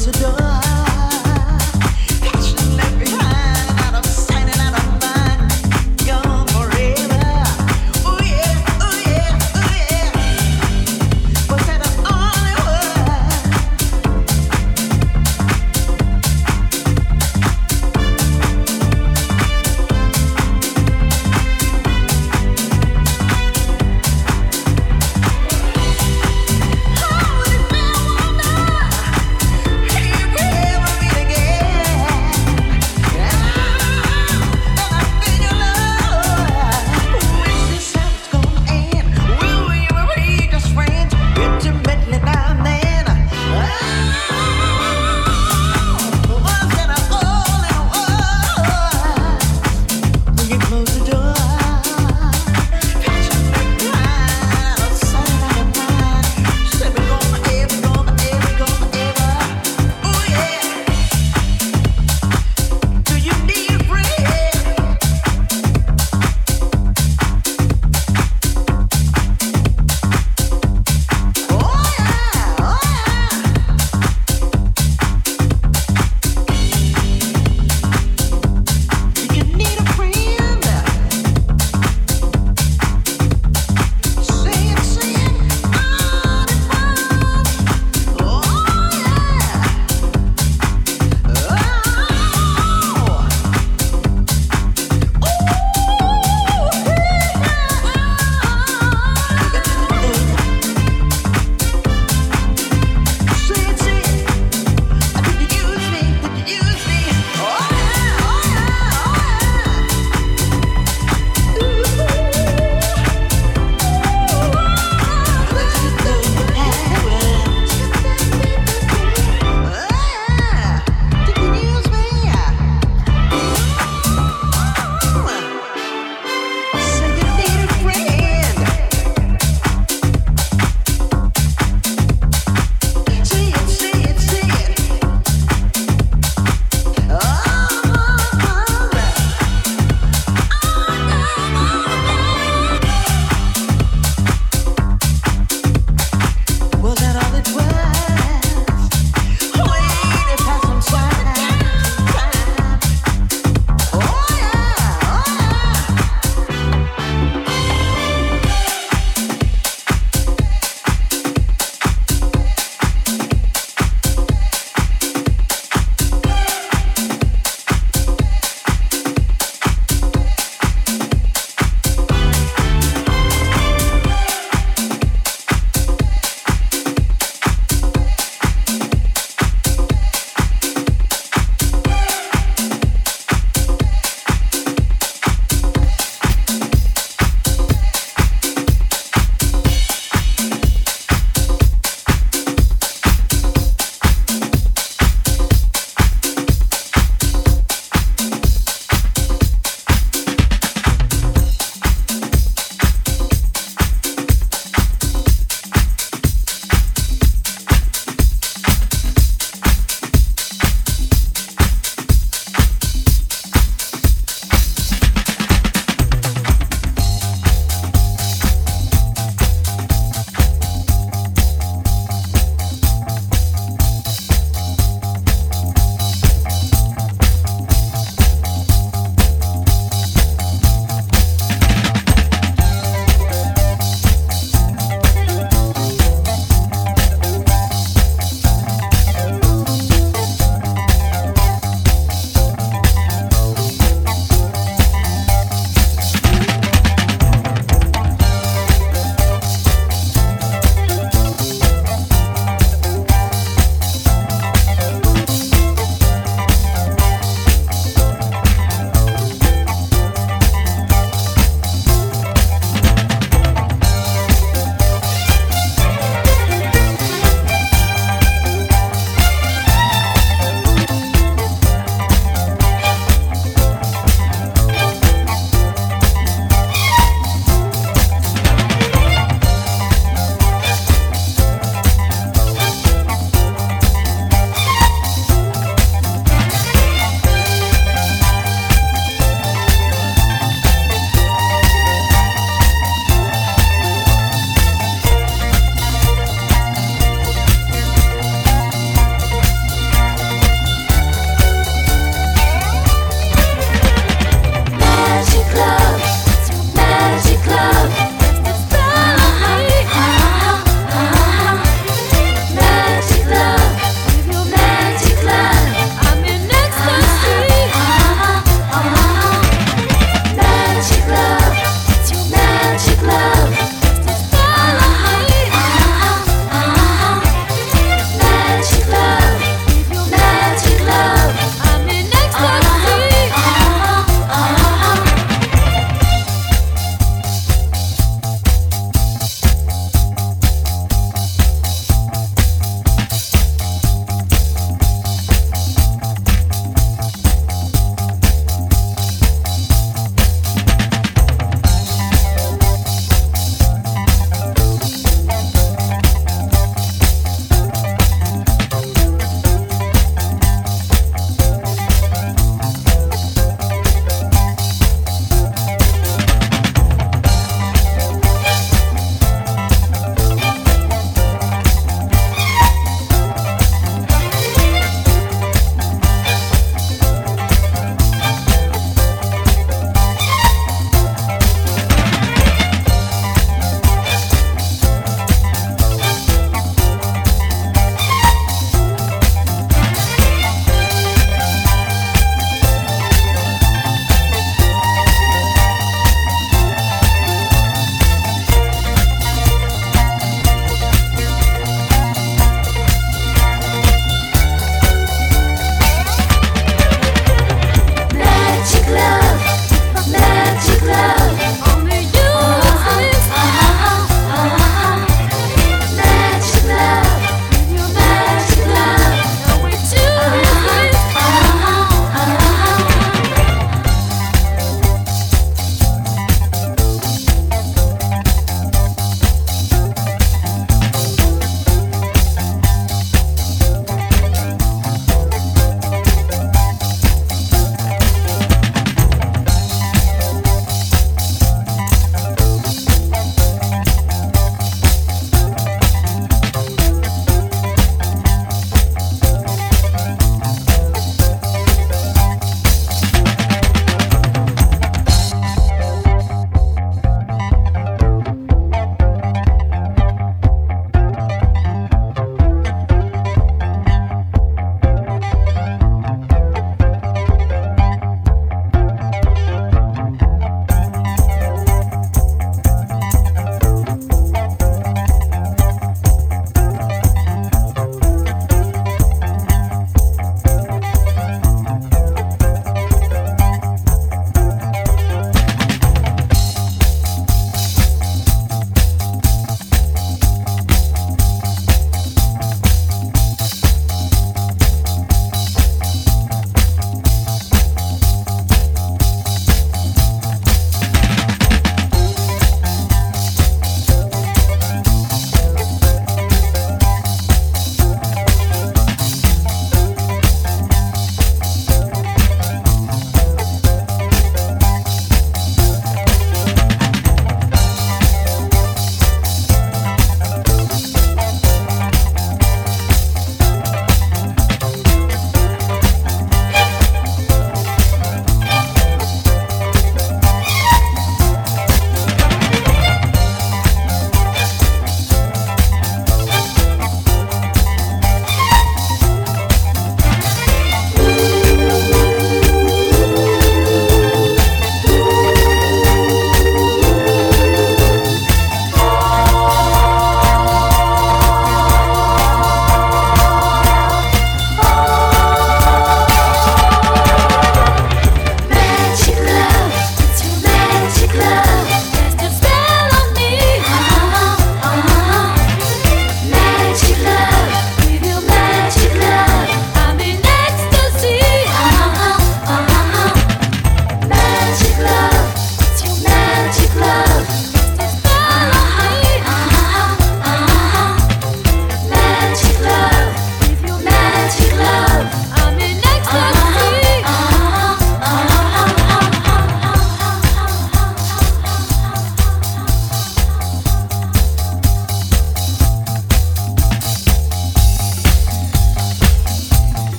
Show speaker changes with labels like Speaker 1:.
Speaker 1: to do.